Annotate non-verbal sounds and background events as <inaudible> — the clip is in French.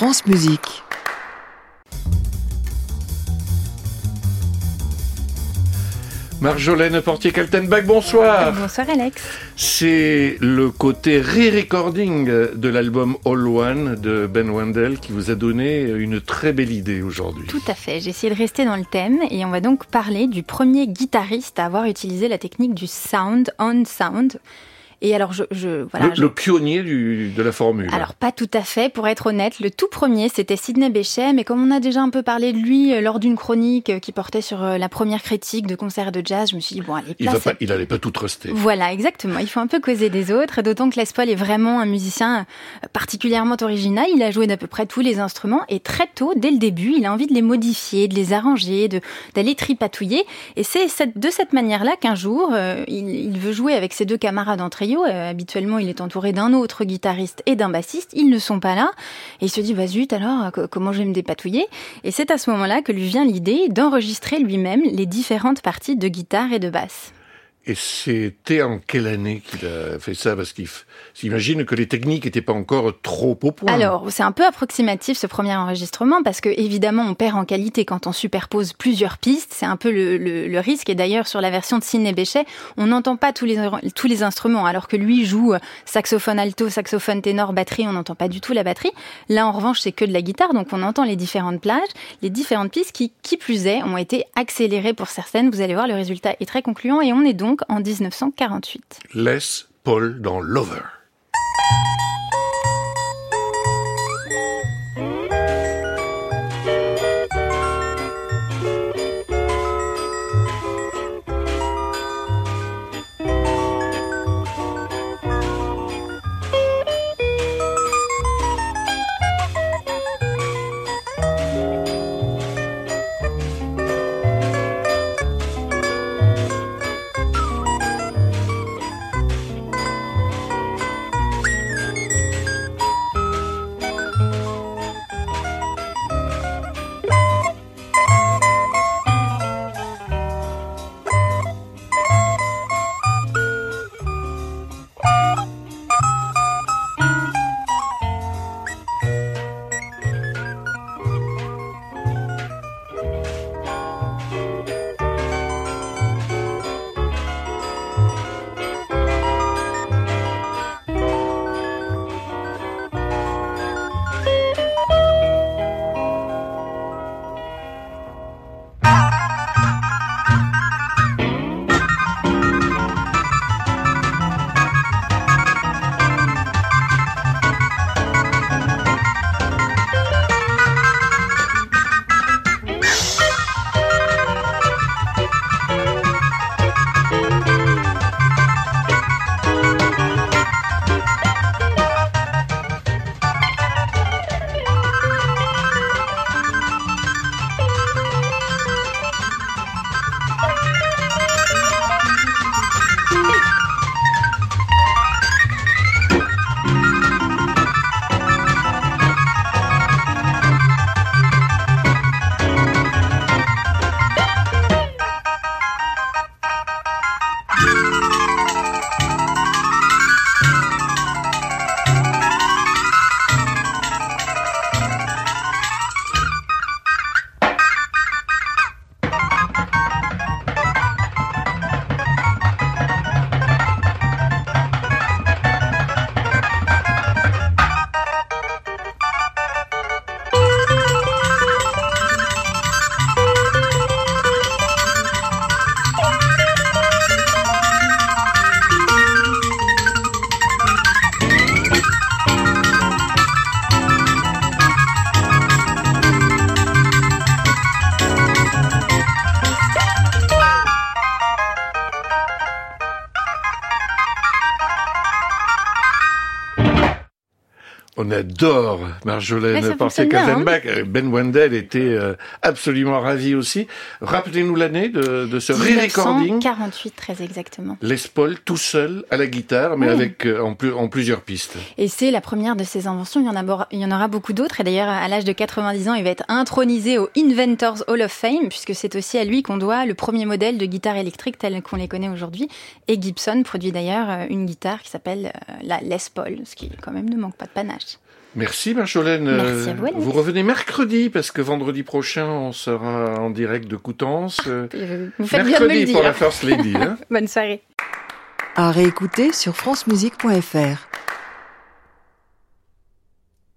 France Musique. Marjolaine Portier-Kaltenbach, bonsoir. Bonsoir Alex. C'est le côté re-recording de l'album All One de Ben Wendell qui vous a donné une très belle idée aujourd'hui. Tout à fait, j'ai essayé de rester dans le thème et on va donc parler du premier guitariste à avoir utilisé la technique du sound on sound. Et alors, je, voilà, le, pionnier de la formule. Alors, pas tout à fait. Pour être honnête, le tout premier, c'était Sidney Bechet, mais comme on a déjà un peu parlé de lui euh, lors d'une chronique euh, qui portait sur euh, la première critique de concert de jazz, je me suis dit bon, allez, il, va pas, il allait pas tout truster. Voilà, exactement. Il faut un peu causer des autres, d'autant que Les Paul est vraiment un musicien particulièrement original. Il a joué d'à peu près tous les instruments et très tôt, dès le début, il a envie de les modifier, de les arranger, d'aller tripatouiller. Et c'est de cette manière-là qu'un jour, il, il veut jouer avec ses deux camarades en euh, habituellement, il est entouré d'un autre guitariste et d'un bassiste. Ils ne sont pas là. Et il se dit, bah zut, alors, comment je vais me dépatouiller? Et c'est à ce moment-là que lui vient l'idée d'enregistrer lui-même les différentes parties de guitare et de basse. Et c'était en quelle année qu'il a fait ça? Parce qu'il s'imagine que les techniques n'étaient pas encore trop au point. Alors, c'est un peu approximatif ce premier enregistrement parce que évidemment, on perd en qualité quand on superpose plusieurs pistes. C'est un peu le, risque. Et d'ailleurs, sur la version de Sidney Bechet, on n'entend pas tous les, tous les instruments, alors que lui joue saxophone alto, saxophone ténor, batterie. On n'entend pas du tout la batterie. Là, en revanche, c'est que de la guitare, donc on entend les différentes plages, les différentes pistes qui, qui plus est, ont été accélérées pour certaines. Vous allez voir, le résultat est très concluant et on est donc en 1948. Laisse Paul dans Lover. On adore Marjolaine Portier-Kaltenbach. Hein. ben Wendell était euh, absolument ravi aussi. Rappelez-nous l'année de, ce re-recording. 48 très exactement. Les Paul tout seul à la guitare, mais avec euh, en, en, plusieurs pistes. Et c'est la première de ses inventions. Il y en, a, il y en aura beaucoup d'autres. Et d'ailleurs, à l'âge de 90 ans, il va être intronisé au Inventors Hall of Fame, puisque c'est aussi à lui qu'on doit le premier modèle de guitare électrique tel qu'on les connaît aujourd'hui. Et Gibson produit d'ailleurs euh, une guitare qui s'appelle la Les Paul, ce qui quand même ne manque pas de panache. Merci Marjolaine. Merci à vous, revenez mercredi parce que vendredi prochain on sera en direct de Coutances. Euh, Vous faites bien de me mercredi pour la. First Lady. Hein <laughs> Bonne soirée. À réécouter sur francemusique.fr.